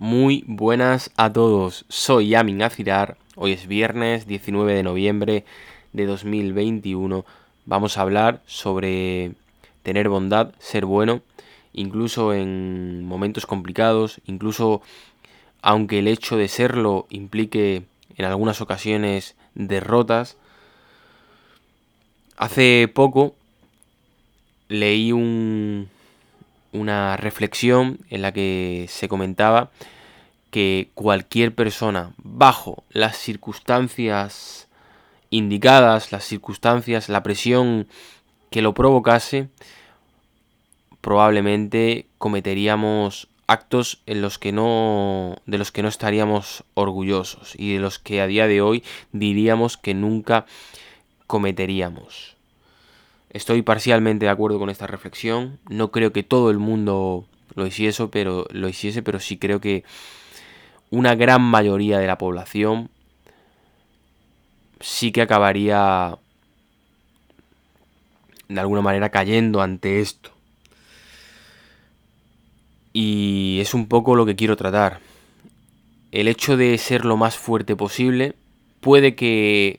Muy buenas a todos, soy Yamin Azirar, hoy es viernes 19 de noviembre de 2021. Vamos a hablar sobre tener bondad, ser bueno, incluso en momentos complicados, incluso aunque el hecho de serlo implique en algunas ocasiones derrotas. Hace poco leí un, una reflexión en la que se comentaba que cualquier persona bajo las circunstancias indicadas, las circunstancias, la presión que lo provocase, probablemente cometeríamos actos en los que no de los que no estaríamos orgullosos y de los que a día de hoy diríamos que nunca cometeríamos. Estoy parcialmente de acuerdo con esta reflexión. No creo que todo el mundo lo hiciese, pero lo hiciese, pero sí creo que una gran mayoría de la población sí que acabaría de alguna manera cayendo ante esto. Y es un poco lo que quiero tratar. El hecho de ser lo más fuerte posible puede que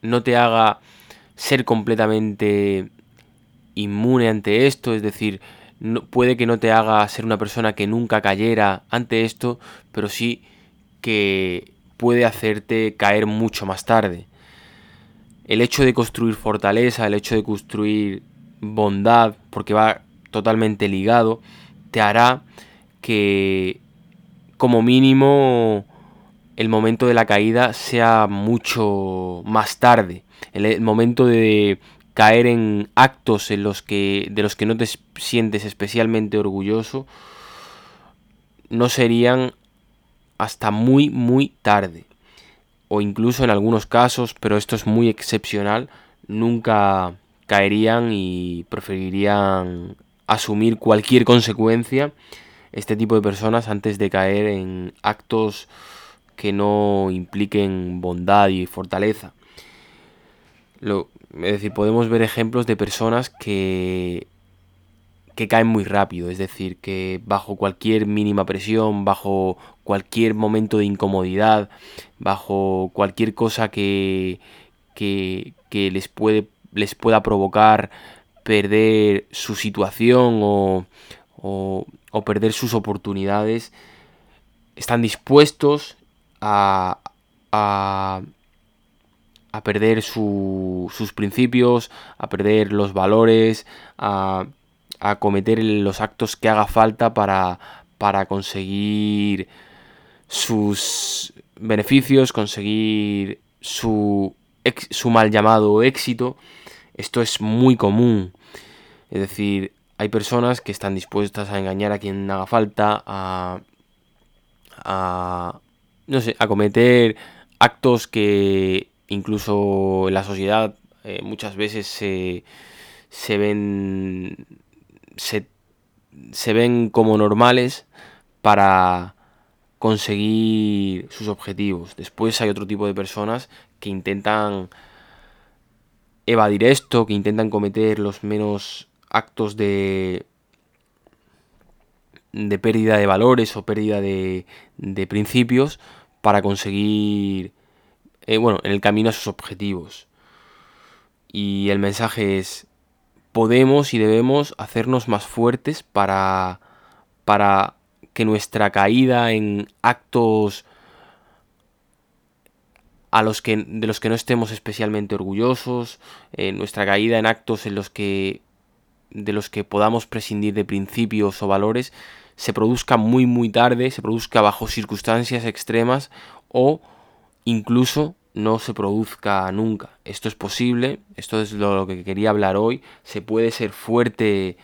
no te haga ser completamente inmune ante esto, es decir, no, puede que no te haga ser una persona que nunca cayera ante esto, pero sí que puede hacerte caer mucho más tarde. El hecho de construir fortaleza, el hecho de construir bondad, porque va totalmente ligado, te hará que como mínimo el momento de la caída sea mucho más tarde el momento de caer en actos en los que, de los que no te sientes especialmente orgulloso, no serían hasta muy, muy tarde. O incluso en algunos casos, pero esto es muy excepcional, nunca caerían y preferirían asumir cualquier consecuencia este tipo de personas antes de caer en actos que no impliquen bondad y fortaleza. Lo, es decir, podemos ver ejemplos de personas que, que caen muy rápido, es decir, que bajo cualquier mínima presión, bajo cualquier momento de incomodidad, bajo cualquier cosa que, que, les, puede, les pueda provocar perder su situación o, o perder sus oportunidades, están dispuestos a, a, a perder sus principios, a perder los valores, a, a, cometer los actos que haga falta para, para conseguir sus beneficios, conseguir su, su mal llamado éxito. Esto es muy común. Es decir, hay personas que están dispuestas a engañar a quien haga falta, a, a no sé, a cometer actos que incluso en la sociedad eh, muchas veces se, se ven se, se, ven como normales para conseguir sus objetivos. Después hay otro tipo de personas que intentan evadir esto, que intentan cometer los menos actos de de pérdida de valores o pérdida de, de principios para conseguir eh, bueno, en el camino a sus objetivos. Y el mensaje es, podemos y debemos hacernos más fuertes para, para que nuestra caída en actos a los que, de los que no estemos especialmente orgullosos, eh, nuestra caída en actos en los que de los que podamos prescindir de principios o valores, se produzca muy muy tarde, se produzca bajo circunstancias extremas o incluso no se produzca nunca. Esto es posible, esto es lo que quería hablar hoy. Se puede ser fuerte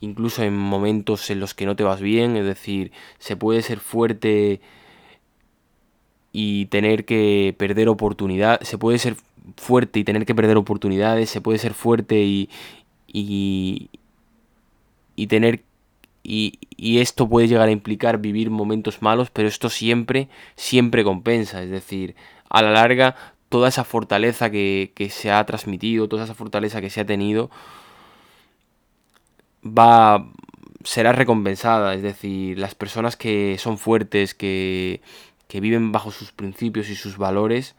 incluso en momentos en los que no te vas bien, es decir, se puede ser fuerte y tener que perder oportunidad, se puede ser fuerte y tener que perder oportunidades, se puede ser fuerte y, y, y tener y, y, esto puede llegar a implicar vivir momentos malos, pero esto siempre, siempre compensa. Es decir, a la larga, toda esa fortaleza que, que se ha transmitido, toda esa fortaleza que se ha tenido, va. será recompensada. Es decir, las personas que son fuertes, que, que viven bajo sus principios y sus valores,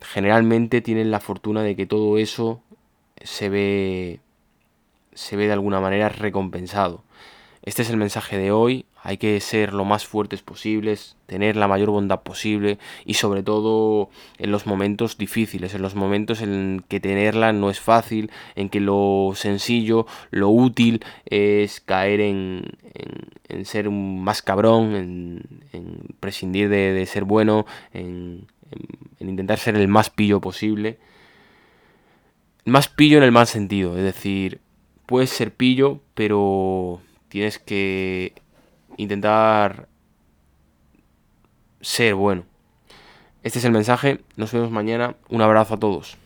generalmente tienen la fortuna de que todo eso se ve se ve de alguna manera recompensado. Este es el mensaje de hoy. Hay que ser lo más fuertes posibles, tener la mayor bondad posible y sobre todo en los momentos difíciles, en los momentos en que tenerla no es fácil, en que lo sencillo, lo útil es caer en, en, ser un más cabrón, en, prescindir de, ser bueno, en, en intentar ser el más pillo posible. Más pillo en el mal sentido, es decir, puedes ser pillo, pero tienes que intentar ser bueno. Este es el mensaje, nos vemos mañana, un abrazo a todos.